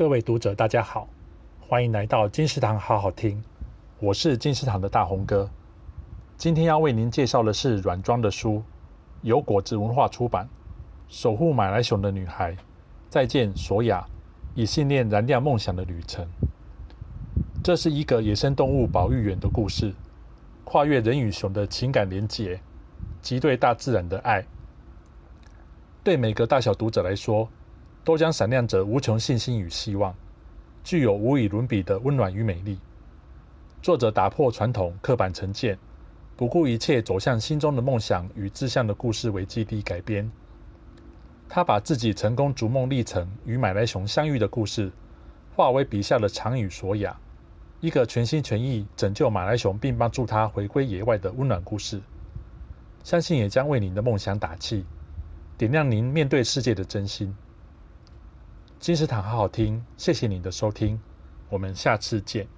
各位读者，大家好，欢迎来到金石堂好好听，我是金石堂的大红哥。今天要为您介绍的是软装的书，由果子文化出版，《守护马来熊的女孩》，再见索亚，以信念燃亮梦想的旅程。这是一个野生动物保育员的故事，跨越人与熊的情感连结及对大自然的爱，对每个大小读者来说，都将闪亮着无穷信心与希望，具有无与伦比的温暖与美丽。作者打破传统刻板成见，不顾一切走向心中的梦想与志向的故事为基地改编。他把自己成功逐梦历程与马来熊相遇的故事，化为笔下的长与索亚，一个全心全意拯救马来熊并帮助他回归野外的温暖故事。相信也将为您的梦想打气，点亮您面对世界的真心。金石堂好好听，谢谢你的收听，我们下次见。